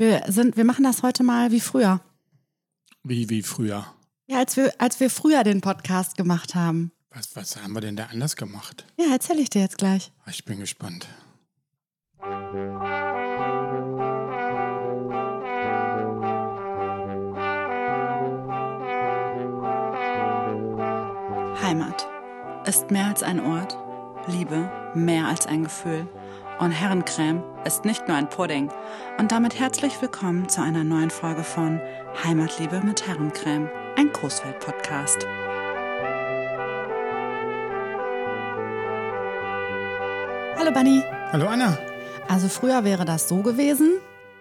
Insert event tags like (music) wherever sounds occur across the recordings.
Wir, sind, wir machen das heute mal wie früher. Wie, wie früher? Ja, als wir, als wir früher den Podcast gemacht haben. Was, was haben wir denn da anders gemacht? Ja, erzähle ich dir jetzt gleich. Ich bin gespannt. Heimat ist mehr als ein Ort, Liebe mehr als ein Gefühl. Und Herrencreme ist nicht nur ein Pudding. Und damit herzlich willkommen zu einer neuen Folge von Heimatliebe mit Herrencreme, ein Großwelt-Podcast. Hallo Bunny. Hallo Anna. Also früher wäre das so gewesen,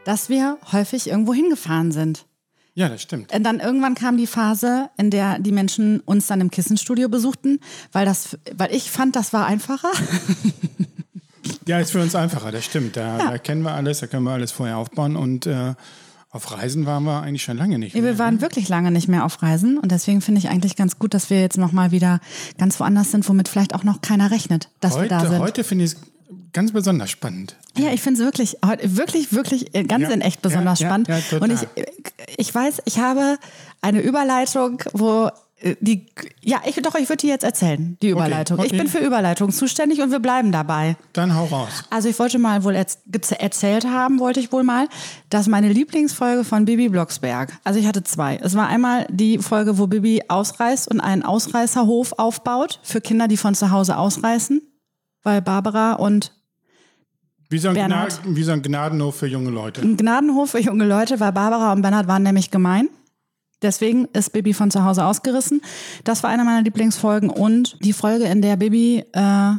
dass wir häufig irgendwo hingefahren sind. Ja, das stimmt. Und dann irgendwann kam die Phase, in der die Menschen uns dann im Kissenstudio besuchten, weil das, weil ich fand, das war einfacher. (laughs) Ja, ist für uns einfacher, das stimmt. Da, ja. da kennen wir alles, da können wir alles vorher aufbauen und äh, auf Reisen waren wir eigentlich schon lange nicht mehr. Wir waren ne? wirklich lange nicht mehr auf Reisen und deswegen finde ich eigentlich ganz gut, dass wir jetzt nochmal wieder ganz woanders sind, womit vielleicht auch noch keiner rechnet, dass heute, wir da sind. Heute finde ich es ganz besonders spannend. Ja, ich finde es wirklich, wirklich, wirklich äh, ganz ja, in echt besonders ja, spannend. Ja, und ich, ich weiß, ich habe eine Überleitung, wo äh, die, ja, ich doch, ich würde die jetzt erzählen, die Überleitung. Okay, okay. Ich bin für Überleitung zuständig und wir bleiben dabei. Dann hau raus. Also ich wollte mal wohl erzählt haben, wollte ich wohl mal, dass meine Lieblingsfolge von Bibi Blocksberg, also ich hatte zwei. Es war einmal die Folge, wo Bibi ausreißt und einen Ausreißerhof aufbaut für Kinder, die von zu Hause ausreißen, weil Barbara und wie so, Gnad, wie so, ein Gnadenhof für junge Leute. Ein Gnadenhof für junge Leute, weil Barbara und Bernhard waren nämlich gemein. Deswegen ist Bibi von zu Hause ausgerissen. Das war eine meiner Lieblingsfolgen. Und die Folge, in der Bibi äh,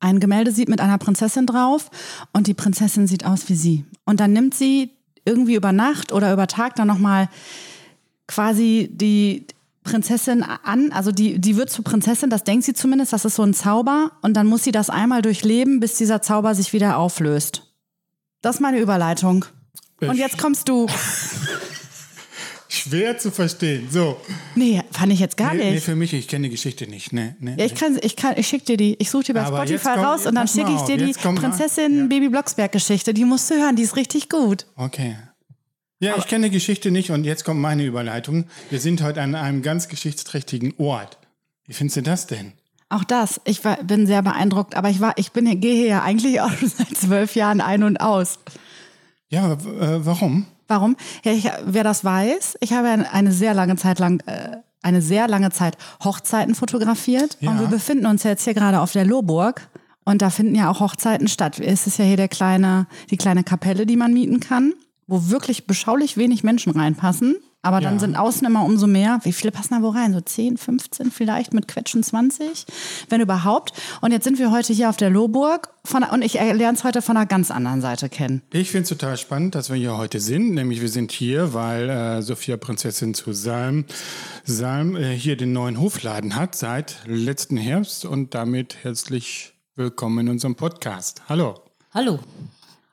ein Gemälde sieht mit einer Prinzessin drauf und die Prinzessin sieht aus wie sie. Und dann nimmt sie irgendwie über Nacht oder über Tag dann nochmal quasi die Prinzessin an, also die, die wird zur Prinzessin, das denkt sie zumindest, das ist so ein Zauber und dann muss sie das einmal durchleben, bis dieser Zauber sich wieder auflöst. Das ist meine Überleitung. Und jetzt kommst du. (laughs) Schwer zu verstehen. So. Nee, fand ich jetzt gar nee, nicht. Nee, für mich, ich kenne die Geschichte nicht. Nee, nee, ja, ich kann, ich kann, ich schicke dir die. Ich suche dir bei Aber Spotify kommt, raus und dann schicke ich dir die Prinzessin ja. Baby Blocksberg Geschichte. Die musst du hören, die ist richtig gut. Okay. Ja, ich kenne die Geschichte nicht und jetzt kommt meine Überleitung. Wir sind heute an einem ganz geschichtsträchtigen Ort. Wie findest du das denn? Auch das. Ich war, bin sehr beeindruckt, aber ich war, ich bin, gehe hier ja eigentlich auch schon seit zwölf Jahren ein und aus. Ja, äh, warum? Warum? Ja, ich, wer das weiß, ich habe eine sehr lange Zeit lang, äh, eine sehr lange Zeit Hochzeiten fotografiert ja. und wir befinden uns jetzt hier gerade auf der Lohburg. Und da finden ja auch Hochzeiten statt. Es ist ja hier der kleine, die kleine Kapelle, die man mieten kann wo wirklich beschaulich wenig Menschen reinpassen. Aber dann ja. sind außen immer umso mehr. Wie viele passen da wo rein? So 10, 15 vielleicht mit Quetschen 20, wenn überhaupt. Und jetzt sind wir heute hier auf der Lohburg von, und ich lerne es heute von einer ganz anderen Seite kennen. Ich finde es total spannend, dass wir hier heute sind. Nämlich wir sind hier, weil äh, Sophia Prinzessin zu Salm, Salm äh, hier den neuen Hofladen hat seit letzten Herbst. Und damit herzlich willkommen in unserem Podcast. Hallo. Hallo.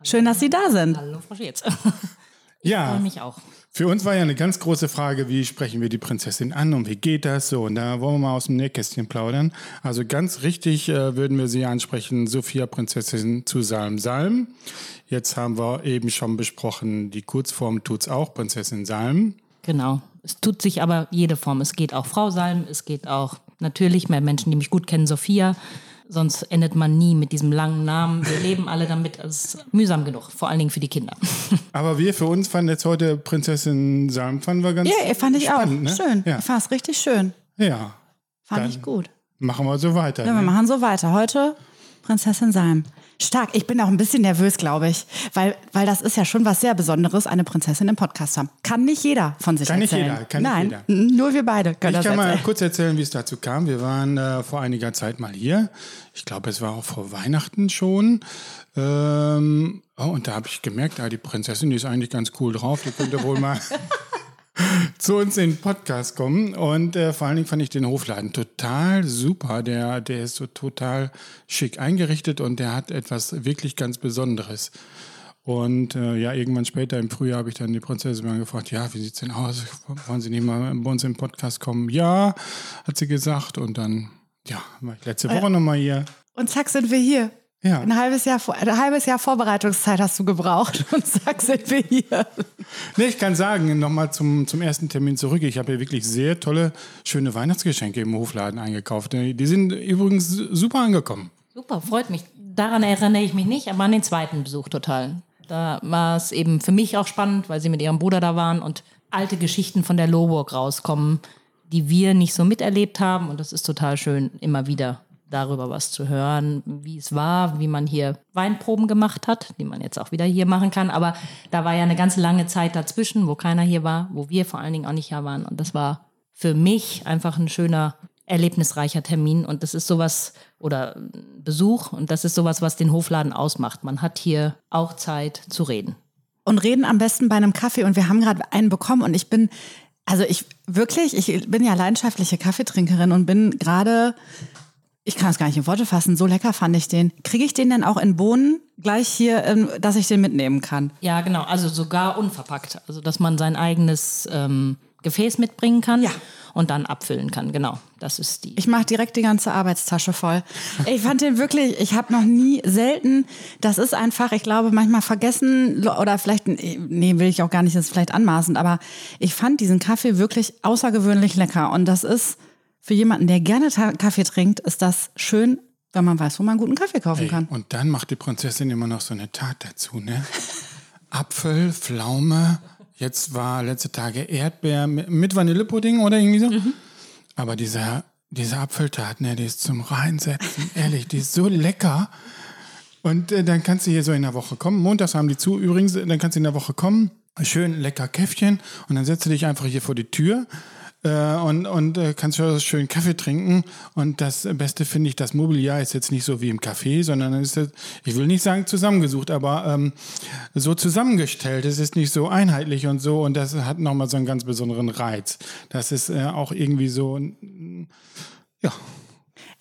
Schön, dass Sie da sind. Hallo, Frau Schätz. (laughs) Ich ja, freue mich auch. Für uns war ja eine ganz große Frage, wie sprechen wir die Prinzessin an und wie geht das so? Und da wollen wir mal aus dem Nähkästchen plaudern. Also ganz richtig äh, würden wir sie ansprechen, Sophia Prinzessin zu Salm Salm. Jetzt haben wir eben schon besprochen, die Kurzform tut's auch, Prinzessin Salm. Genau. Es tut sich aber jede Form. Es geht auch Frau Salm, es geht auch natürlich mehr Menschen, die mich gut kennen, Sophia. Sonst endet man nie mit diesem langen Namen. Wir (laughs) leben alle damit. Es ist mühsam genug, vor allen Dingen für die Kinder. (laughs) Aber wir für uns fanden jetzt heute Prinzessin Salm fanden wir ganz Ja, fand ich spannend, auch. Ne? Schön. Ja. Ich fand es richtig schön. Ja. Fand ich gut. Machen wir so weiter. Ja, ne? wir machen so weiter. Heute Prinzessin Salm. Stark. Ich bin auch ein bisschen nervös, glaube ich, weil, weil das ist ja schon was sehr Besonderes, eine Prinzessin im Podcast zu haben. Kann nicht jeder von sich kann erzählen. Nicht jeder, kann Nein, nicht jeder. nur wir beide können ich das kann erzählen. mal kurz erzählen, wie es dazu kam. Wir waren äh, vor einiger Zeit mal hier. Ich glaube, es war auch vor Weihnachten schon. Ähm, oh, und da habe ich gemerkt, ah, die Prinzessin, die ist eigentlich ganz cool drauf. Die könnte wohl mal (laughs) (laughs) zu uns in den Podcast kommen. Und äh, vor allen Dingen fand ich den Hofladen total super. Der, der ist so total schick eingerichtet und der hat etwas wirklich ganz Besonderes. Und äh, ja, irgendwann später im Frühjahr habe ich dann die Prinzessin mal gefragt, ja, wie sieht es denn aus? Wollen Sie nicht mal bei uns im Podcast kommen? Ja, hat sie gesagt. Und dann, ja, war ich letzte Woche äh, nochmal hier. Und zack, sind wir hier. Ja. Ein halbes Jahr, ein halbes Jahr Vorbereitungszeit hast du gebraucht (laughs) und zack sind wir hier. Nee, ich kann sagen, nochmal zum, zum ersten Termin zurück. Ich habe hier wirklich sehr tolle, schöne Weihnachtsgeschenke im Hofladen eingekauft. Die sind übrigens super angekommen. Super, freut mich. Daran erinnere ich mich nicht, aber an den zweiten Besuch total. Da war es eben für mich auch spannend, weil sie mit ihrem Bruder da waren und alte Geschichten von der Lohburg rauskommen, die wir nicht so miterlebt haben. Und das ist total schön, immer wieder darüber was zu hören, wie es war, wie man hier Weinproben gemacht hat, die man jetzt auch wieder hier machen kann. Aber da war ja eine ganz lange Zeit dazwischen, wo keiner hier war, wo wir vor allen Dingen auch nicht hier waren. Und das war für mich einfach ein schöner, erlebnisreicher Termin. Und das ist sowas, oder Besuch, und das ist sowas, was den Hofladen ausmacht. Man hat hier auch Zeit zu reden. Und reden am besten bei einem Kaffee und wir haben gerade einen bekommen und ich bin, also ich wirklich, ich bin ja leidenschaftliche Kaffeetrinkerin und bin gerade, ich kann es gar nicht in Worte fassen, so lecker fand ich den. Kriege ich den denn auch in Bohnen gleich hier, ähm, dass ich den mitnehmen kann? Ja, genau, also sogar unverpackt. Also, dass man sein eigenes ähm, Gefäß mitbringen kann Ja. und dann abfüllen kann. Genau, das ist die. Ich mache direkt die ganze Arbeitstasche voll. (laughs) Ich fand den wirklich, ich habe noch nie selten, das ist einfach, ich glaube, manchmal vergessen oder vielleicht, nee, will ich auch gar nicht, das ist vielleicht anmaßend, aber ich fand diesen Kaffee wirklich außergewöhnlich lecker. Und das ist für jemanden, der gerne Kaffee trinkt, ist das schön, wenn man weiß, wo man guten Kaffee kaufen Ey, kann. und dann macht die Prinzessin immer noch so eine Tat dazu, ne? (laughs) Apfel, Pflaume, jetzt war letzte Tage Erdbeer mit Vanillepudding oder irgendwie so. Aber diese, diese Apfeltat, ne, die ist zum Reinsetzen, (laughs) ehrlich, die ist so lecker. Und äh, dann kannst du hier so in der Woche kommen. Montags haben die zu übrigens, dann kannst du in der Woche kommen, schön lecker Käffchen und dann setzt du dich einfach hier vor die Tür äh, und, und äh, kannst schön Kaffee trinken. Und das Beste finde ich, das Mobiliar ist jetzt nicht so wie im Café, sondern ist, ich will nicht sagen zusammengesucht, aber ähm, so zusammengestellt. Es ist nicht so einheitlich und so und das hat nochmal so einen ganz besonderen Reiz. Das ist äh, auch irgendwie so, ja,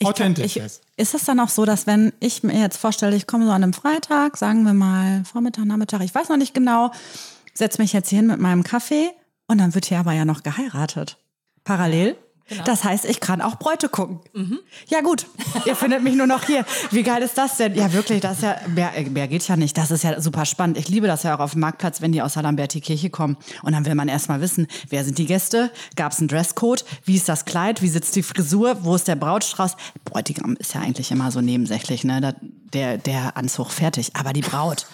authentisch. Ich, ist es dann auch so, dass wenn ich mir jetzt vorstelle, ich komme so an einem Freitag, sagen wir mal Vormittag, Nachmittag, ich weiß noch nicht genau, setze mich jetzt hier hin mit meinem Kaffee und dann wird hier aber ja noch geheiratet. Parallel. Das heißt, ich kann auch Bräute gucken. Ja gut, ihr findet mich nur noch hier. Wie geil ist das denn? Ja wirklich, das ist ja, mehr, mehr geht ja nicht. Das ist ja super spannend. Ich liebe das ja auch auf dem Marktplatz, wenn die aus der Lamberti-Kirche kommen. Und dann will man erstmal wissen, wer sind die Gäste? Gab es einen Dresscode? Wie ist das Kleid? Wie sitzt die Frisur? Wo ist der Brautstrauß? Bräutigam ist ja eigentlich immer so nebensächlich, ne? Der, der Anzug fertig. Aber die Braut,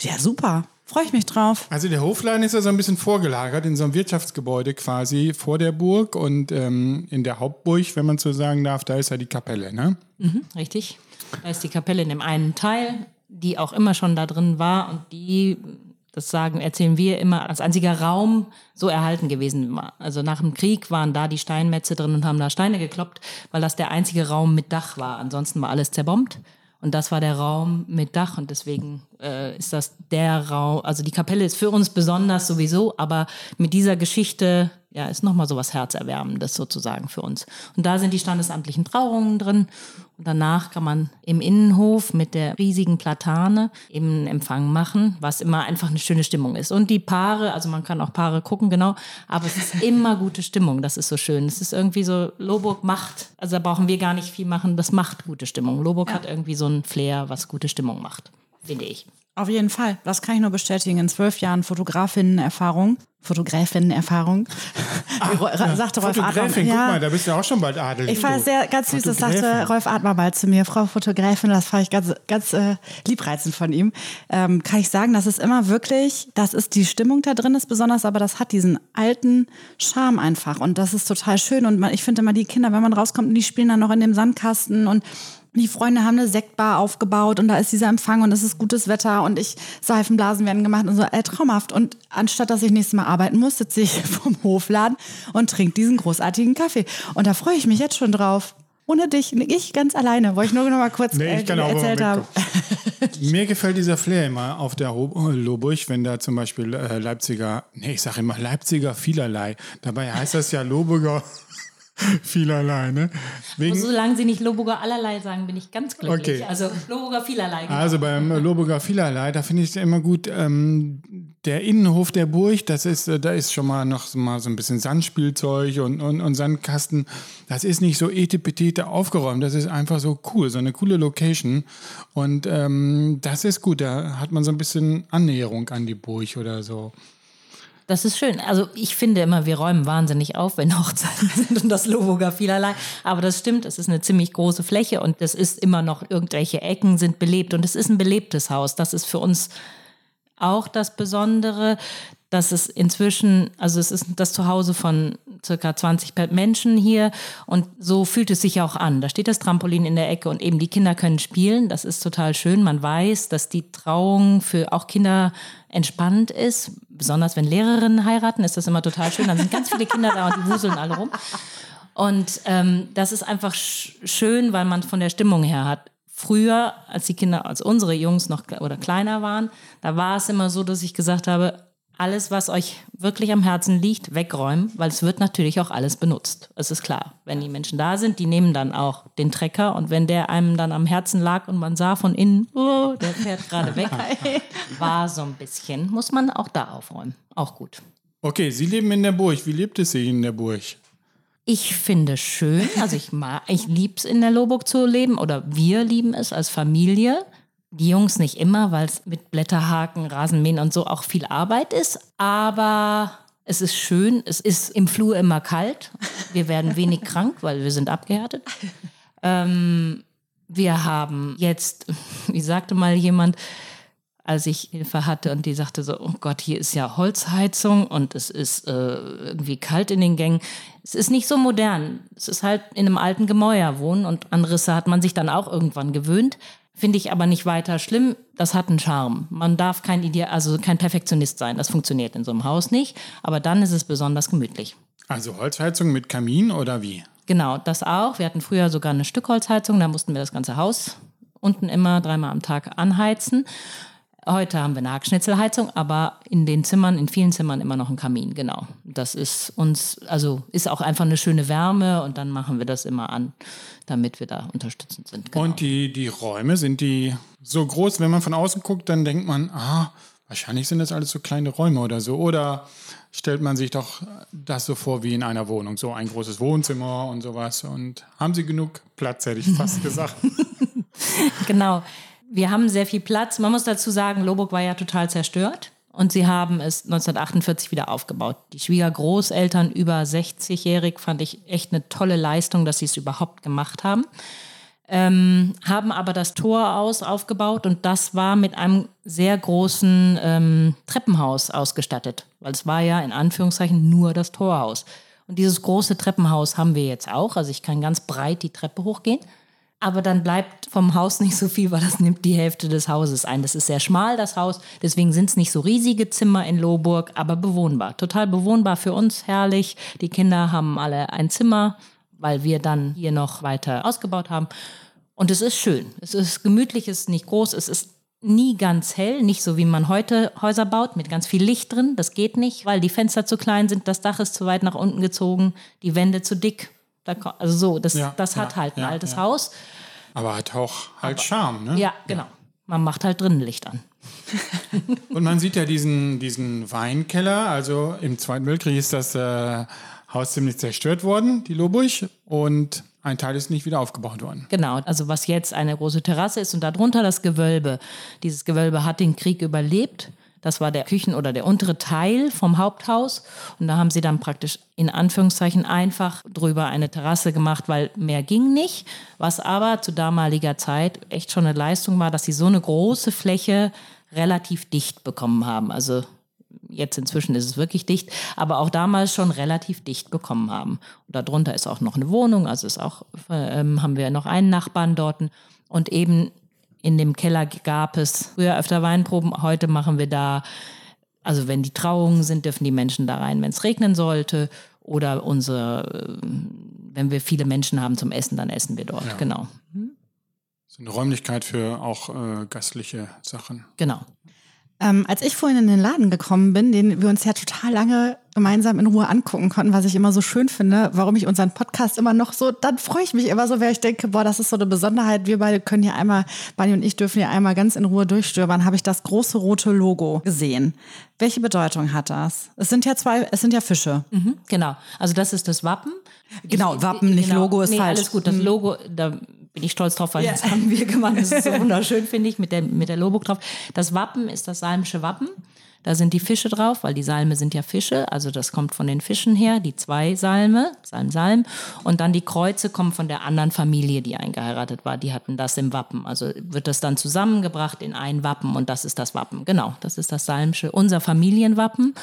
ja super. Freue ich mich drauf. Also der Hofladen ist ja so ein bisschen vorgelagert in so einem Wirtschaftsgebäude quasi vor der Burg und ähm, in der Hauptburg, wenn man so sagen darf, da ist ja die Kapelle, ne? Richtig. Da ist die Kapelle in dem einen Teil, die auch immer schon da drin war und die, das sagen, erzählen wir immer, als einziger Raum so erhalten gewesen war. Also nach dem Krieg waren da die Steinmetze drin und haben da Steine gekloppt, weil das der einzige Raum mit Dach war. Ansonsten war alles zerbombt. Und das war der Raum mit Dach und deswegen äh, ist das der Raum, also die Kapelle ist für uns besonders sowieso, aber mit dieser Geschichte, ja, ist nochmal so was Herzerwärmendes sozusagen für uns. Und da sind die standesamtlichen Trauungen drin und danach kann man im Innenhof mit der riesigen Platane eben einen Empfang machen, was immer einfach eine schöne Stimmung ist. Und die Paare, also man kann auch Paare gucken, genau, aber es ist immer gute Stimmung, das ist so schön. Es ist irgendwie so, Loburg macht, also da brauchen wir gar nicht viel machen, das macht gute Stimmung. Loburg hat irgendwie so ein Flair, was gute Stimmung macht, finde ich. Auf jeden Fall. Das kann ich nur bestätigen. In zwölf Jahren Fotografinnen-Erfahrung. Fotografinnen-Erfahrung. (laughs) Ra- sagte Rolf Adler. Guck Ja. mal, da bist du auch schon bald adelig. Ich fand sehr ganz süß, das sagte Rolf Adler mal zu mir, Frau Fotografin, das fand ich ganz, ganz äh, liebreizend von ihm. Ähm, kann ich sagen, das ist immer wirklich, das ist die Stimmung da drin ist besonders, aber das hat diesen alten Charme einfach und das ist total schön und man, ich finde immer die Kinder, wenn man rauskommt, die spielen dann noch in dem Sandkasten und die Freunde haben eine Sektbar aufgebaut und da ist dieser Empfang und es ist gutes Wetter und ich Seifenblasen werden gemacht und so, äh, traumhaft. Und anstatt dass ich nächstes Mal arbeiten muss, sitze ich (laughs) vom Hofladen und trinke diesen großartigen Kaffee. Und da freue ich mich jetzt schon drauf. Ohne dich, ich ganz alleine, wollte ich nur noch mal kurz Nee, äh, erzählt haben. (laughs) Mir gefällt dieser Flair immer auf der Ho- Loburg, wenn da zum Beispiel äh, Leipziger, nee, ich sage immer Leipziger vielerlei. Dabei heißt das ja Loburger (laughs) Vielerlei, ne? Wegen, solange Sie nicht Loburger allerlei sagen, bin ich ganz glücklich. Okay. Also Loburger vielerlei. genau. Also beim Loburger Vielerlei, da finde ich es immer gut, ähm, der Innenhof der Burg, das ist, äh, da ist schon mal noch so mal so ein bisschen Sandspielzeug und, und, und Sandkasten. Das ist nicht so etepetete aufgeräumt, das ist einfach so cool, so eine coole Location. Und ähm, das ist gut, da hat man so ein bisschen Annäherung an die Burg oder so. Das ist schön. Also ich finde immer, wir räumen wahnsinnig auf, wenn (laughs) Hochzeiten sind und das Loburger vielerlei. Aber das stimmt, es ist eine ziemlich große Fläche und es ist immer noch irgendwelche Ecken sind belebt und es ist ein belebtes Haus. Das ist für uns auch das Besondere, dass es inzwischen, also es ist das Zuhause von circa 20 Menschen hier und so fühlt es sich auch an. Da steht das Trampolin in der Ecke und eben die Kinder können spielen. Das ist total schön. Man weiß, dass die Trauung für auch Kinder entspannt ist. Besonders wenn Lehrerinnen heiraten, ist das immer total schön. Dann sind ganz viele Kinder da und die wuseln alle rum. Und ähm, das ist einfach sch schön, weil man von der Stimmung her hat. Früher, als die Kinder, als unsere Jungs noch oder kleiner waren, da war es immer so, dass ich gesagt habe, alles, was euch wirklich am Herzen liegt, wegräumen, weil es wird natürlich auch alles benutzt. Es ist klar, wenn die Menschen da sind, die nehmen dann auch den Trecker und wenn der einem dann am Herzen lag und man sah von innen, oh, der fährt gerade weg, (laughs) war so ein bisschen, muss man auch da aufräumen. Auch gut. Okay, Sie leben in der Burg. Wie lebt es sich in der Burg? Ich finde schön, also ich mag, ich lieb's in der Loburg zu leben oder wir lieben es als Familie. Die Jungs nicht immer, weil es mit Blätterhaken, Rasenmähen und so auch viel Arbeit ist, aber es ist schön. Es ist im Flur immer kalt. Wir werden wenig (laughs) krank, weil wir sind abgehärtet. Ähm, wir haben jetzt, wie sagte mal jemand, als ich Hilfe hatte und die sagte so, oh Gott, hier ist ja Holzheizung und es ist äh, irgendwie kalt in den Gängen. Es ist nicht so modern. Es ist halt in einem alten Gemäuer wohnen und an Risse hat man sich dann auch irgendwann gewöhnt. Finde ich aber nicht weiter schlimm. Das hat einen Charme. Man darf kein Ideal, also kein Perfektionist sein. Das funktioniert in so einem Haus nicht. Aber dann ist es besonders gemütlich. Also Holzheizung mit Kamin oder wie? Genau, das auch. Wir hatten früher sogar eine Stückholzheizung. Da mussten wir das ganze Haus unten immer dreimal am Tag anheizen. Heute haben wir eine Hackschnitzelheizung, aber in den Zimmern, in vielen Zimmern immer noch ein Kamin, genau. Das ist uns, also ist auch einfach eine schöne Wärme und dann machen wir das immer an, damit wir da unterstützend sind. Genau. Und die, die Räume, sind die so groß, wenn man von außen guckt, dann denkt man, ah, wahrscheinlich sind das alles so kleine Räume oder so. Oder stellt man sich doch das so vor wie in einer Wohnung, so ein großes Wohnzimmer und sowas. Und haben Sie genug Platz, hätte ich fast (laughs) gesagt. Genau. Wir haben sehr viel Platz. Man muss dazu sagen, Loburg war ja total zerstört. Und sie haben es 1948 wieder aufgebaut. Die Schwiegergroßeltern über 60-jährig fand ich echt eine tolle Leistung, dass sie es überhaupt gemacht haben. Ähm, haben aber das Tor aus aufgebaut und das war mit einem sehr großen ähm, Treppenhaus ausgestattet, weil es war ja in Anführungszeichen nur das Torhaus. Und dieses große Treppenhaus haben wir jetzt auch, also ich kann ganz breit die Treppe hochgehen. Aber dann bleibt vom Haus nicht so viel, weil das nimmt die Hälfte des Hauses ein. Das ist sehr schmal, das Haus. Deswegen sind es nicht so riesige Zimmer in Lohburg, aber bewohnbar. Total bewohnbar für uns, herrlich. Die Kinder haben alle ein Zimmer, weil wir dann hier noch weiter ausgebaut haben. Und es ist schön. Es ist gemütlich, es ist nicht groß, es ist nie ganz hell, nicht so wie man heute Häuser baut, mit ganz viel Licht drin. Das geht nicht, weil die Fenster zu klein sind, das Dach ist zu weit nach unten gezogen, die Wände zu dick. Da Also so, das, Ja, das hat ja, halt ein ja, altes. Haus. Aber hat auch halt Charme, ne? Ja, genau. Man macht halt drinnen Licht an. (laughs) Und man sieht ja diesen, diesen Weinkeller. Also im Zweiten Weltkrieg ist das äh, Haus ziemlich zerstört worden, die Loburg. Und ein Teil ist nicht wieder aufgebaut worden. Genau, also was jetzt eine große Terrasse ist und darunter das Gewölbe. Dieses Gewölbe hat den Krieg überlebt. Das war der Küchen- oder der untere Teil vom Haupthaus. Und da haben sie dann praktisch in Anführungszeichen einfach drüber eine Terrasse gemacht, weil mehr ging nicht. Was aber zu damaliger Zeit echt schon eine Leistung war, dass sie so eine große Fläche relativ dicht bekommen haben. Also jetzt inzwischen ist es wirklich dicht, aber auch damals schon relativ dicht bekommen haben. Und darunter ist auch noch eine Wohnung, also ist auch, ähm, haben wir noch einen Nachbarn dort. Und eben in dem Keller gab es früher öfter Weinproben, heute machen wir da, also wenn die Trauungen sind, dürfen die Menschen da rein, wenn es regnen sollte. Oder unsere, äh, wenn wir viele Menschen haben zum Essen, dann essen wir dort. Genau. So eine Räumlichkeit für auch äh, gastliche Sachen. Genau. Ähm, als ich vorhin in den Laden gekommen bin, den wir uns ja total lange gemeinsam in Ruhe angucken konnten, was ich immer so schön finde, warum ich unseren Podcast immer noch so, dann freue ich mich immer so, weil ich denke, boah, das ist so eine Besonderheit. Wir beide können hier einmal, Bunny und ich dürfen hier einmal ganz in Ruhe durchstöbern, habe ich das große rote Logo gesehen. Welche Bedeutung hat das? Es sind ja zwei, es sind ja Fische. Mhm, genau. Also das ist das Wappen. Genau, Ich- Wappen, nicht genau. Logo ist nee, falsch. Alles gut, das Mhm. Logo, da bin ich stolz drauf, weil Ja. das haben wir gemacht. Das ist so (laughs) wunderschön, finde ich, mit der, mit der Lobuk drauf. Das Wappen ist das salmische Wappen. Da sind die Fische drauf, weil die Salme sind ja Fische. Also das kommt von den Fischen her, die zwei Salme, Salm, Salm. Und dann die Kreuze kommen von der anderen Familie, die eingeheiratet war. Die hatten das im Wappen. Also wird das dann zusammengebracht in ein Wappen und das ist das Wappen. Genau, das ist das Salmsche, unser Familienwappen.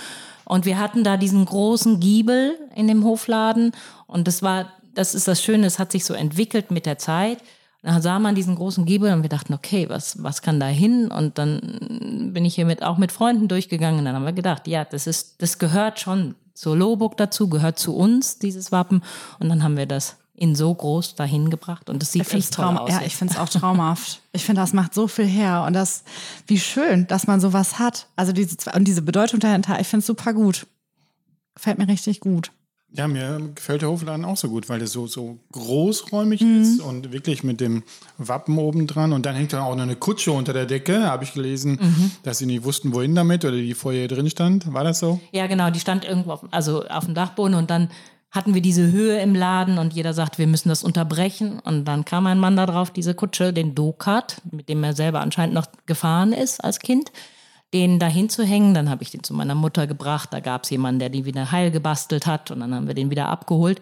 Und wir hatten da diesen großen Giebel in dem Hofladen und das war, das ist das Schöne, es hat sich so entwickelt mit der Zeit. Dann sah man diesen großen Giebel und wir dachten, okay, was, was kann da hin? Und dann bin ich hier mit, auch mit Freunden durchgegangen und dann haben wir gedacht, ja, das ist, das gehört schon zur Loburg dazu, gehört zu uns, dieses Wappen. Und dann haben wir das in so groß dahin gebracht und das sieht echt toll aus. ja, ich finde es auch traumhaft. Ich finde, das macht so viel her und das, wie schön, dass man sowas hat. Also diese, und diese Bedeutung dahinter, ich finde es super gut. Gefällt mir richtig gut. Ja, mir gefällt der Hofladen auch so gut, weil der so, so großräumig Mhm. ist und wirklich mit dem Wappen oben dran. Und dann hängt da auch noch eine Kutsche unter der Decke, habe ich gelesen, Mhm. dass sie nicht wussten, wohin damit oder die vorher drin stand. War das so? Ja, genau, die stand irgendwo auf, also auf dem Dachboden und dann hatten wir diese Höhe im Laden und jeder sagt, wir müssen das unterbrechen. Und dann kam ein Mann da drauf, diese Kutsche, den Dokat, mit dem er selber anscheinend noch gefahren ist als Kind, den da hinzuhängen. Dann habe ich den zu meiner Mutter gebracht. Da gab es jemanden, der die wieder heil gebastelt hat und dann haben wir den wieder abgeholt.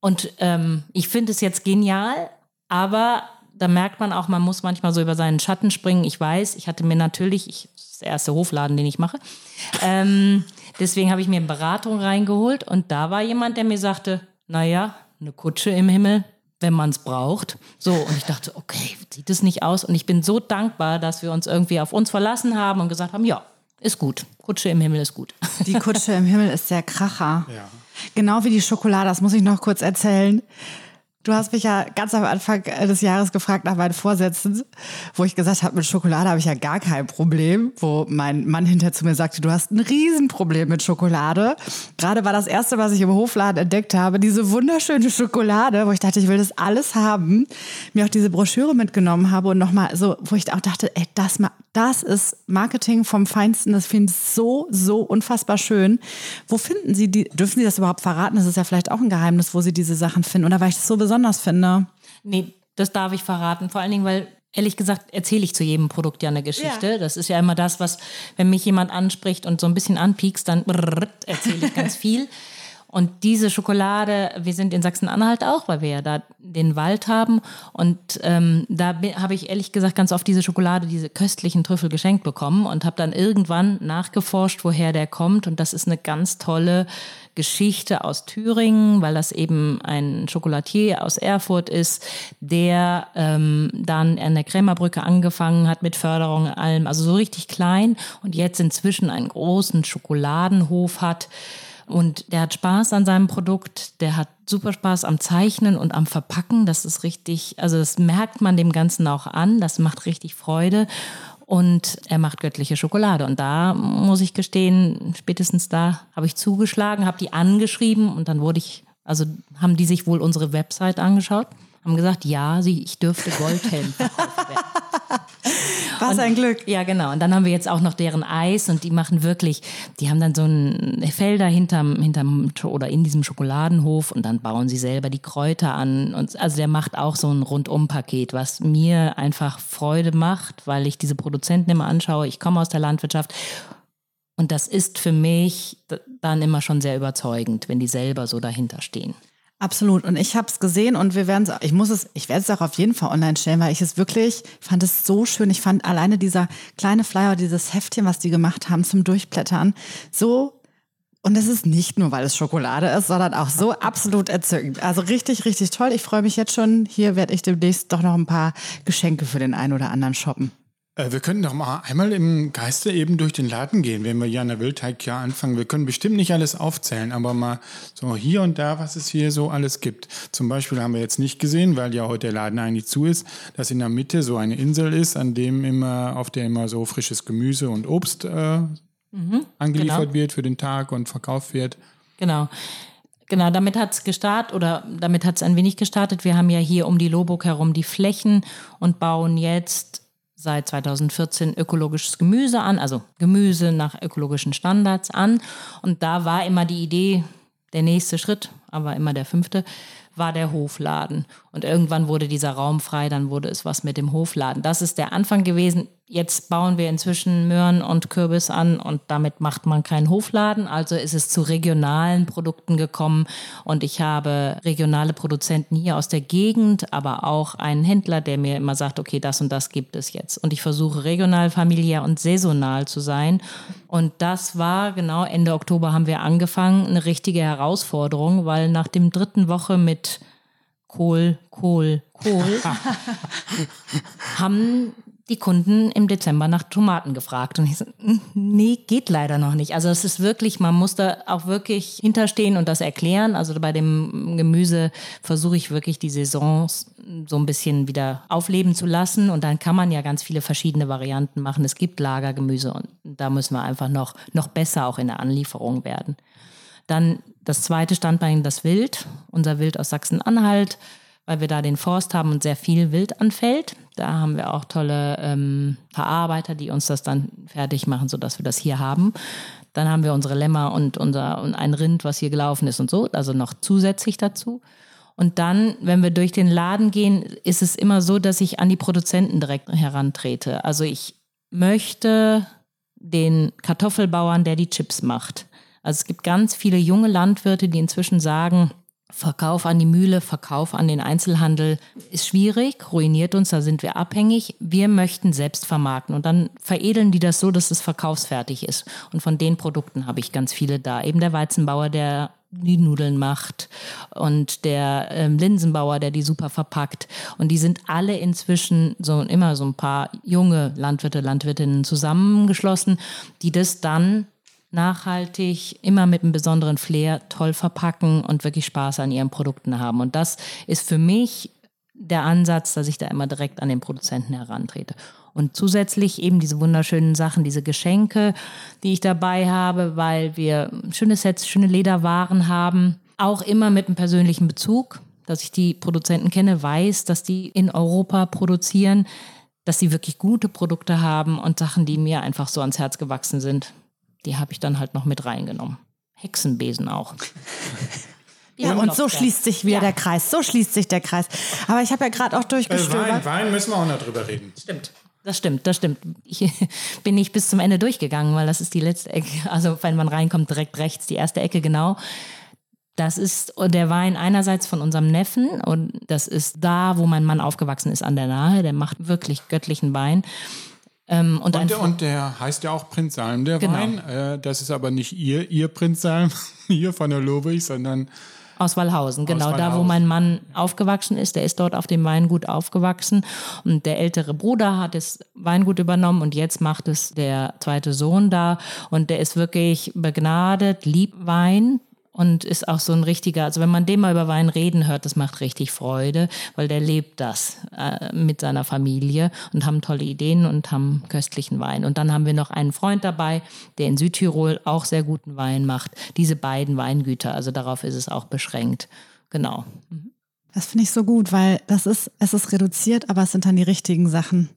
Und ähm, ich finde es jetzt genial, aber da merkt man auch, man muss manchmal so über seinen Schatten springen. Ich weiß, ich hatte mir natürlich, ich, das ist der erste Hofladen, den ich mache, ähm, deswegen habe ich mir eine Beratung reingeholt und da war jemand, der mir sagte, naja, eine Kutsche im Himmel, wenn man es braucht. So, und ich dachte, okay, sieht es nicht aus? Und ich bin so dankbar, dass wir uns irgendwie auf uns verlassen haben und gesagt haben, ja, ist gut. Kutsche im Himmel ist gut. (laughs) Die Kutsche im Himmel ist der Kracher. Ja. Genau wie die Schokolade, das muss ich noch kurz erzählen. Du hast mich ja ganz am Anfang des Jahres gefragt nach meinen Vorsätzen, wo ich gesagt habe, mit Schokolade habe ich ja gar kein Problem, wo mein Mann hinter zu mir sagte, du hast ein Riesenproblem mit Schokolade. Gerade war das erste, was ich im Hofladen entdeckt habe, diese wunderschöne Schokolade, wo ich dachte, ich will das alles haben, mir auch diese Broschüre mitgenommen habe und nochmal so, wo ich auch dachte, ey, das, das ist Marketing vom Feinsten, das finde ich so, so unfassbar schön. Wo finden Sie die, dürfen Sie das überhaupt verraten? Das ist ja vielleicht auch ein Geheimnis, wo Sie diese Sachen finden oder weil ich das so besonders finde. Nee, das darf ich verraten. Vor allen Dingen, weil ehrlich gesagt erzähle ich zu jedem Produkt ja eine Geschichte. Ja. Das ist ja immer das, was, wenn mich jemand anspricht und so ein bisschen anpiekst, dann erzähle ich ganz (laughs) viel. Und diese Schokolade, wir sind in Sachsen-Anhalt auch, weil wir ja da den Wald haben. Und ähm, da habe ich ehrlich gesagt ganz oft diese Schokolade, diese köstlichen Trüffel geschenkt bekommen und habe dann irgendwann nachgeforscht, woher der kommt. Und das ist eine ganz tolle Geschichte aus Thüringen, weil das eben ein Schokolatier aus Erfurt ist, der ähm, dann an der Krämerbrücke angefangen hat mit Förderung allem, also so richtig klein und jetzt inzwischen einen großen Schokoladenhof hat. Und der hat Spaß an seinem Produkt, der hat super Spaß am Zeichnen und am Verpacken. Das ist richtig, also das merkt man dem Ganzen auch an. Das macht richtig Freude. Und er macht göttliche Schokolade. Und da muss ich gestehen, spätestens da habe ich zugeschlagen, habe die angeschrieben und dann wurde ich, also haben die sich wohl unsere Website angeschaut, haben gesagt, ja, sie, ich dürfte Goldhelm verkaufen werden. (laughs) Was ein Glück. Ja, genau. Und dann haben wir jetzt auch noch deren Eis und die machen wirklich, die haben dann so ein Felder hinterm, hinterm oder in diesem Schokoladenhof und dann bauen sie selber die Kräuter an. Und also der macht auch so ein Rundum-Paket, was mir einfach Freude macht, weil ich diese Produzenten immer anschaue. Ich komme aus der Landwirtschaft. Und das ist für mich dann immer schon sehr überzeugend, wenn die selber so dahinter stehen. Absolut. Und ich habe es gesehen und wir werden ich muss es, ich werde es auch auf jeden Fall online stellen, weil ich es wirklich, ich fand es so schön. Ich fand alleine dieser kleine Flyer, dieses Heftchen, was die gemacht haben zum Durchblättern, so und es ist nicht nur, weil es Schokolade ist, sondern auch so absolut entzückend. Also richtig, richtig toll. Ich freue mich jetzt schon. Hier werde ich demnächst doch noch ein paar Geschenke für den einen oder anderen shoppen. Äh, Wir können doch mal einmal im Geiste eben durch den Laden gehen, wenn wir hier an der Wildteigjahr anfangen. Wir können bestimmt nicht alles aufzählen, aber mal so hier und da, was es hier so alles gibt. Zum Beispiel haben wir jetzt nicht gesehen, weil ja heute der Laden eigentlich zu ist, dass in der Mitte so eine Insel ist, an dem immer, auf der immer so frisches Gemüse und Obst äh, angeliefert genau. wird für den Tag und verkauft wird. Genau. Genau, damit hat es gestartet oder damit hat es ein wenig gestartet. Wir haben ja hier um die Loburg herum die Flächen und bauen jetzt seit 2014 ökologisches Gemüse an, also Gemüse nach ökologischen Standards an. Und da war immer die Idee, der nächste Schritt, aber immer der fünfte, war der Hofladen. Und irgendwann wurde dieser Raum frei, dann wurde es was mit dem Hofladen. Das ist der Anfang gewesen. Jetzt bauen wir inzwischen Möhren und Kürbis an und damit macht man keinen Hofladen. Also ist es zu regionalen Produkten gekommen und ich habe regionale Produzenten hier aus der Gegend, aber auch einen Händler, der mir immer sagt, okay, das und das gibt es jetzt. Und ich versuche regional, familiär und saisonal zu sein. Und das war genau Ende Oktober haben wir angefangen, eine richtige Herausforderung, weil nach dem dritten Woche mit Kohl, Kohl, Kohl (laughs) haben die Kunden im Dezember nach Tomaten gefragt. Und ich so, "Mm, nee, geht leider noch nicht. Also es ist wirklich, man muss da auch wirklich hinterstehen und das erklären. Also bei dem Gemüse versuche ich wirklich die Saisons so ein bisschen wieder aufleben zu lassen. Und dann kann man ja ganz viele verschiedene Varianten machen. Es gibt Lagergemüse und da müssen wir einfach noch, noch besser auch in der Anlieferung werden. Dann das zweite Standbein, das Wild, unser Wild aus Sachsen-Anhalt, weil wir da den Forst haben und sehr viel Wild anfällt. Da haben wir auch tolle ähm, Verarbeiter, die uns das dann fertig machen, sodass wir das hier haben. Dann haben wir unsere Lämmer und, unser, und ein Rind, was hier gelaufen ist und so, also noch zusätzlich dazu. Und dann, wenn wir durch den Laden gehen, ist es immer so, dass ich an die Produzenten direkt herantrete. Also ich möchte den Kartoffelbauern, der die Chips macht. Also es gibt ganz viele junge Landwirte, die inzwischen sagen, Verkauf an die Mühle, Verkauf an den Einzelhandel ist schwierig, ruiniert uns, da sind wir abhängig. Wir möchten selbst vermarkten und dann veredeln die das so, dass es verkaufsfertig ist. Und von den Produkten habe ich ganz viele da. Eben der Weizenbauer, der die Nudeln macht und der ähm, Linsenbauer, der die super verpackt. Und die sind alle inzwischen so immer so ein paar junge Landwirte, Landwirtinnen zusammengeschlossen, die das dann nachhaltig, immer mit einem besonderen Flair toll verpacken und wirklich Spaß an ihren Produkten haben. Und das ist für mich der Ansatz, dass ich da immer direkt an den Produzenten herantrete. Und zusätzlich eben diese wunderschönen Sachen, diese Geschenke, die ich dabei habe, weil wir schöne Sets, schöne Lederwaren haben, auch immer mit einem persönlichen Bezug, dass ich die Produzenten kenne, weiß, dass die in Europa produzieren, dass sie wirklich gute Produkte haben und Sachen, die mir einfach so ans Herz gewachsen sind, die habe ich dann halt noch mit reingenommen. Hexenbesen auch. (laughs) Ja, und so schließt sich wieder der Kreis. So schließt sich der Kreis. Aber ich habe ja gerade auch Äh, durchgestöbert. Wein, Wein müssen wir auch noch drüber reden. Stimmt. Das stimmt, das stimmt. Ich (laughs) bin nicht bis zum Ende durchgegangen, weil das ist die letzte Ecke. Also wenn man reinkommt, direkt rechts, die erste Ecke genau. Das ist der Wein einerseits von unserem Neffen und das ist da, wo mein Mann aufgewachsen ist, an der Nahe. Der macht wirklich göttlichen Wein. Ähm, und, Und der, und der heißt ja auch Prinz Salm, der Genau. Wein. Äh, das ist aber nicht ihr, ihr Prinz Salm, (laughs) hier von der Lobig, sondern Aus Wallhausen, genau da, wo mein Mann aufgewachsen ist. Der ist dort auf dem Weingut aufgewachsen. Und der ältere Bruder hat das Weingut übernommen und jetzt macht es der zweite Sohn da. Und der ist wirklich begnadet, liebt Wein. Und ist auch so ein richtiger, also wenn man den mal über Wein reden hört, das macht richtig Freude, weil der lebt das äh, mit seiner Familie und haben tolle Ideen und haben köstlichen Wein. Und dann haben wir noch einen Freund dabei, der in Südtirol auch sehr guten Wein macht. Diese beiden Weingüter, also darauf ist es auch beschränkt. Genau. Das finde ich so gut, weil das ist, es ist reduziert, aber es sind dann die richtigen Sachen.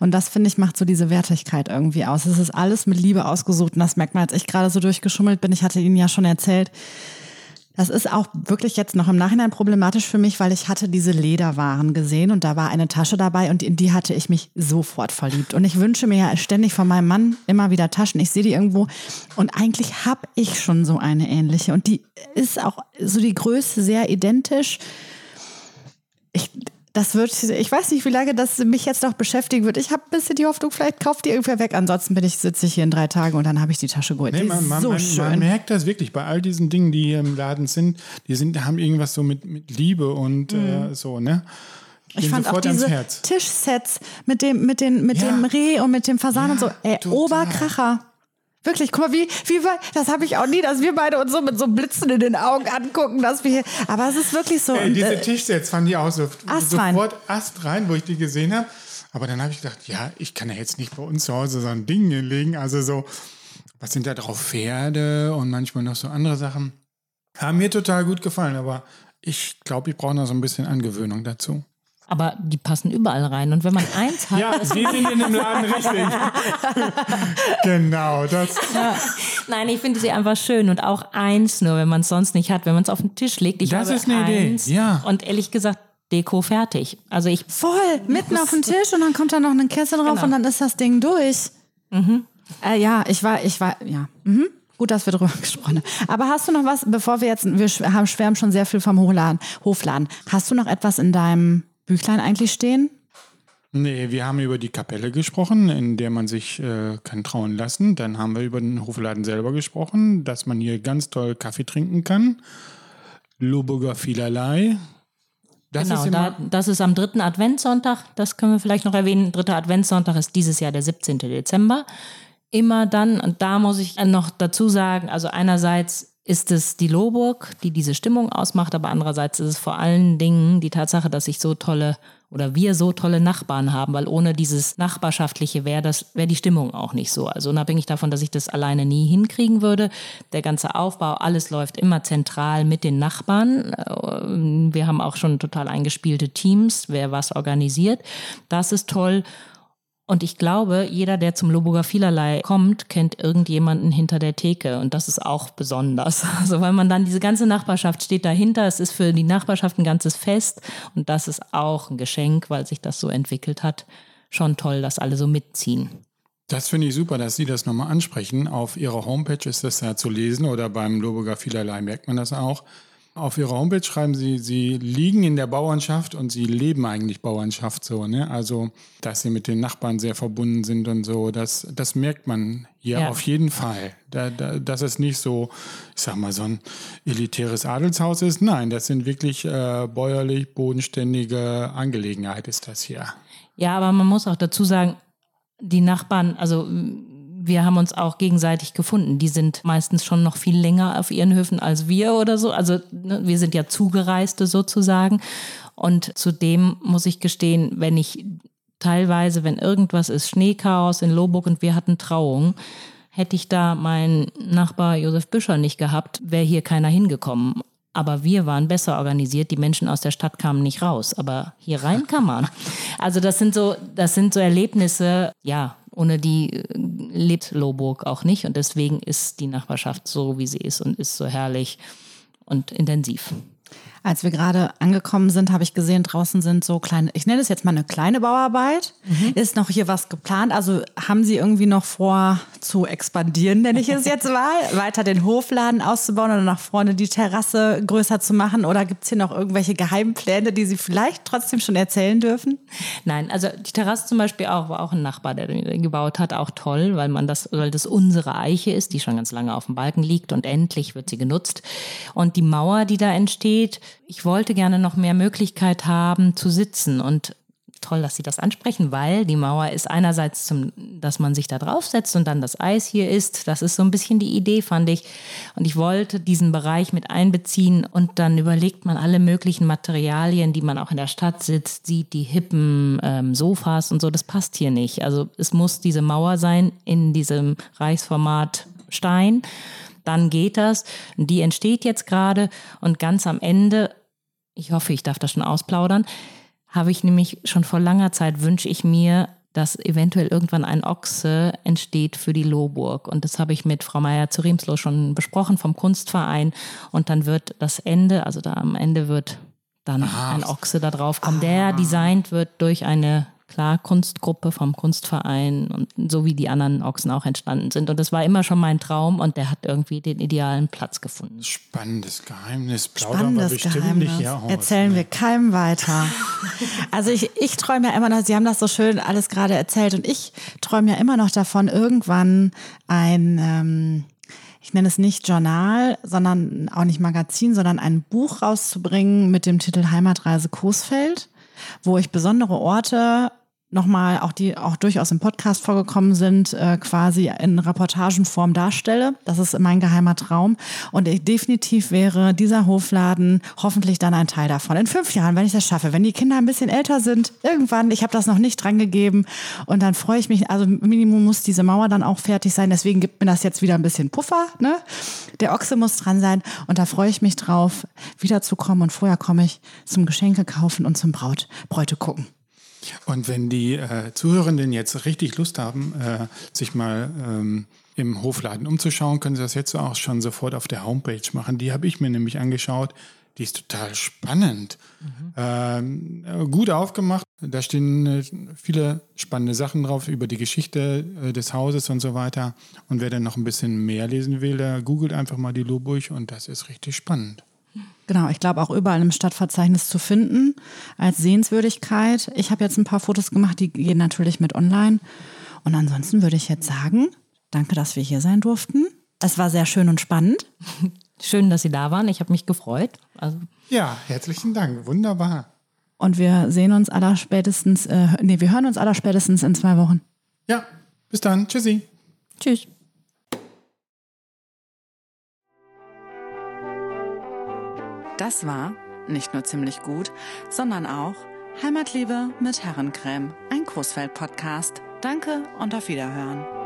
Und das, finde ich, macht so diese Wertigkeit irgendwie aus. Es ist alles mit Liebe ausgesucht und das merkt man, als ich gerade so durchgeschummelt bin. Ich hatte Ihnen ja schon erzählt, das ist auch wirklich jetzt noch im Nachhinein problematisch für mich, weil ich hatte diese Lederwaren gesehen und da war eine Tasche dabei und in die hatte ich mich sofort verliebt. Und ich wünsche mir ja ständig von meinem Mann immer wieder Taschen. Ich sehe die irgendwo und eigentlich habe ich schon so eine ähnliche und die ist auch so die Größe sehr identisch. Ich, das wird, ich weiß nicht, wie lange das mich jetzt noch beschäftigen wird. Ich habe ein bisschen die Hoffnung, vielleicht kauft die irgendwer weg. Ansonsten bin ich, sitze ich hier in drei Tagen und dann habe ich die Tasche geholt. Nee, man, man, so man, schön. man merkt das wirklich bei all diesen Dingen, die hier im Laden sind. Die sind, haben irgendwas so mit, mit Liebe und äh, so, ne? Mhm. ich fand auch diese. Tischsets mit dem, mit den, mit Ja. dem Reh und mit dem Fasan Ja, und so. Ey, total. Oberkracher. Wirklich, guck mal, wie, wie das habe ich auch nie, dass wir beide uns so mit so Blitzen in den Augen angucken, dass wir hier, aber es ist wirklich so. Ey, und, diese äh, Tischsets fand ich auch so Astrein. sofort Ast rein, wo ich die gesehen habe. Aber dann habe ich gedacht, ja, ich kann ja jetzt nicht bei uns zu Hause so ein Ding hinlegen. Also so, was sind da drauf, Pferde und manchmal noch so andere Sachen. Haben mir total gut gefallen, aber ich glaube, ich brauche noch so ein bisschen Angewöhnung dazu. Aber die passen überall rein. Und wenn man eins hat. Ja, Sie sind in dem Laden richtig. genau, das. Ja. Nein, ich finde sie einfach schön. Und auch eins nur, wenn man es sonst nicht hat, wenn man es auf den Tisch legt. Ich Das habe ist eine eins Idee, ja. Und ehrlich gesagt, Deko fertig. Also ich. Voll, mitten auf dem Tisch und dann kommt da noch ein Kessel drauf Genau. und dann ist das Ding durch. Äh, ja, ich war, ich war, ja. Mhm. Gut, dass wir darüber (laughs) gesprochen haben. Aber hast du noch was, bevor wir jetzt, wir haben, schwärmen schon sehr viel vom Hofladen, Hofladen. Hast du noch etwas in deinem Büchlein eigentlich stehen? Nee, wir haben über die Kapelle gesprochen, in der man sich äh, kann trauen lassen. Dann haben wir über den Hofladen selber gesprochen, dass man hier ganz toll Kaffee trinken kann. Loburger vielerlei. Das genau, ist immer, da, das ist am dritten Adventssonntag. Das können wir vielleicht noch erwähnen. Dritter Adventssonntag ist dieses Jahr der 17. Dezember. Immer dann, und da muss ich noch dazu sagen, also einerseits ist es die Lohburg, die diese Stimmung ausmacht, aber andererseits ist es vor allen Dingen die Tatsache, dass ich so tolle oder wir so tolle Nachbarn haben, weil ohne dieses Nachbarschaftliche wäre das wäre die Stimmung auch nicht so. Also unabhängig davon, dass ich das alleine nie hinkriegen würde, der ganze Aufbau, alles läuft immer zentral mit den Nachbarn. Äh, Wir haben auch schon total eingespielte Teams, wer was organisiert. Das ist toll. Und ich glaube, jeder, der zum Loburger Vielerlei kommt, kennt irgendjemanden hinter der Theke. Und das ist auch besonders. (laughs) Also, weil man dann diese ganze Nachbarschaft steht dahinter. Es ist für die Nachbarschaft ein ganzes Fest. Und das ist auch ein Geschenk, weil sich das so entwickelt hat. Schon toll, dass alle so mitziehen. das finde ich super, dass Sie das nochmal ansprechen. Auf Ihrer Homepage ist das ja zu lesen oder beim Loburger vielerlei merkt man das auch. Auf Ihrer Homepage schreiben Sie, Sie liegen in der Bauernschaft und Sie leben eigentlich Bauernschaft so. Ne? Also, dass Sie mit den Nachbarn sehr verbunden sind und so, das, das merkt man hier Ja. auf jeden Fall. Da, da, dass es nicht so, ich sag mal, so ein elitäres Adelshaus ist. Nein, das sind wirklich äh, bäuerlich, bodenständige Angelegenheit ist das hier. Ja, aber man muss auch dazu sagen, die Nachbarn, also wir haben uns auch gegenseitig gefunden. Die sind meistens schon noch viel länger auf ihren Höfen als wir oder so. Also ne, wir sind ja Zugereiste sozusagen. Und zudem muss ich gestehen, wenn ich teilweise, wenn irgendwas ist, Schneechaos in Loburg und wir hatten Trauung, hätte ich da meinen Nachbar Josef Büscher nicht gehabt, wäre hier keiner hingekommen. Aber wir waren besser organisiert. Die Menschen aus der Stadt kamen nicht raus. Aber hier rein kann man. Also das sind so, das sind so Erlebnisse, ja, ohne die äh, lebt Loburg auch nicht. Und deswegen ist die Nachbarschaft so, wie sie ist und ist so herrlich und intensiv. Als wir gerade angekommen sind, habe ich gesehen, draußen sind so kleine, ich nenne es jetzt mal eine kleine Bauarbeit. Ist noch hier was geplant? Also haben Sie irgendwie noch vor zu expandieren, nenne ich es jetzt mal, (laughs) weiter den Hofladen auszubauen oder nach vorne die Terrasse größer zu machen? Oder gibt es hier noch irgendwelche Geheimpläne, die Sie vielleicht trotzdem schon erzählen dürfen? Nein, also die Terrasse zum Beispiel auch, war auch ein Nachbar, der den gebaut hat, auch toll, weil man das, weil das unsere Eiche ist, die schon ganz lange auf dem Balken liegt und endlich wird sie genutzt. Und die Mauer, die da entsteht, ich wollte gerne noch mehr Möglichkeit haben zu sitzen und toll, dass Sie das ansprechen, weil die Mauer ist einerseits zum, dass man sich da draufsetzt und dann das Eis hier ist. Das ist so ein bisschen die Idee, fand ich. Und ich wollte diesen Bereich mit einbeziehen und dann überlegt man alle möglichen Materialien, die man auch in der Stadt sitzt, sieht, die hippen ähm, Sofas und so. Das passt hier nicht. Also es muss diese Mauer sein in diesem Reichsformat Stein. Dann geht das. Die entsteht jetzt gerade und ganz am Ende, ich hoffe, ich darf das schon ausplaudern, habe ich nämlich schon vor langer Zeit wünsche ich mir, dass eventuell irgendwann ein Ochse entsteht für die Lohburg. Und das habe ich mit Frau Meier zu Riemsloh schon besprochen vom Kunstverein. Und dann wird das Ende, also da am Ende wird dann ein Ochse da drauf kommen, der designt wird durch eine klar Kunstgruppe vom Kunstverein und so wie die anderen Ochsen auch entstanden sind. Und das war immer schon mein Traum und der hat irgendwie den idealen Platz gefunden. Spannendes Geheimnis. Plaudern wir Spannendes bestimmt Geheimnis. nicht. Erzählen wir keinem weiter. (laughs) Also ich, ich träume ja immer noch, Sie haben das so schön alles gerade erzählt und ich träume ja immer noch davon, irgendwann ein, ähm, ich nenne es nicht Journal, sondern auch nicht Magazin, sondern ein Buch rauszubringen mit dem Titel Heimatreise Coesfeld, wo ich besondere Orte nochmal auch die auch durchaus im Podcast vorgekommen sind, äh, quasi in Reportagenform darstelle. Das ist mein geheimer Traum. Und ich, definitiv wäre dieser Hofladen hoffentlich dann ein Teil davon. In fünf Jahren, wenn ich das schaffe, wenn die Kinder ein bisschen älter sind, irgendwann, ich habe das noch nicht dran gegeben. Und dann freue ich mich, also Minimum muss diese Mauer dann auch fertig sein. Deswegen gibt mir das jetzt wieder ein bisschen Puffer. Ne? Der Ochse muss dran sein. Und da freue ich mich drauf, wiederzukommen. Und vorher komme ich zum Geschenke kaufen und zum Braut, Bräute gucken. Und wenn die äh, Zuhörenden jetzt richtig Lust haben, äh, sich mal ähm, im Hofladen umzuschauen, können sie das jetzt auch schon sofort auf der Homepage machen. Die habe ich mir nämlich angeschaut. Die ist total spannend. Mhm. Ähm, gut aufgemacht. Da stehen äh, viele spannende Sachen drauf über die Geschichte äh, des Hauses und so weiter. Und wer dann noch ein bisschen mehr lesen will, der googelt einfach mal die Loburg und das ist richtig spannend. Genau, ich glaube auch überall im Stadtverzeichnis zu finden als Sehenswürdigkeit. Ich habe jetzt ein paar Fotos gemacht, die gehen natürlich mit online. Und ansonsten würde ich jetzt sagen, danke, dass wir hier sein durften. Es war sehr schön und spannend. (laughs) Schön, dass Sie da waren. Ich habe mich gefreut. Also ja, herzlichen Dank. Wunderbar. Und wir sehen uns aller spätestens, äh, nee, wir hören uns aller spätestens in zwei Wochen. Ja, bis dann. Tschüssi. Tschüss. Das war nicht nur ziemlich gut, sondern auch Heimatliebe mit Herrencreme, ein Großfeld-Podcast. Danke und auf Wiederhören.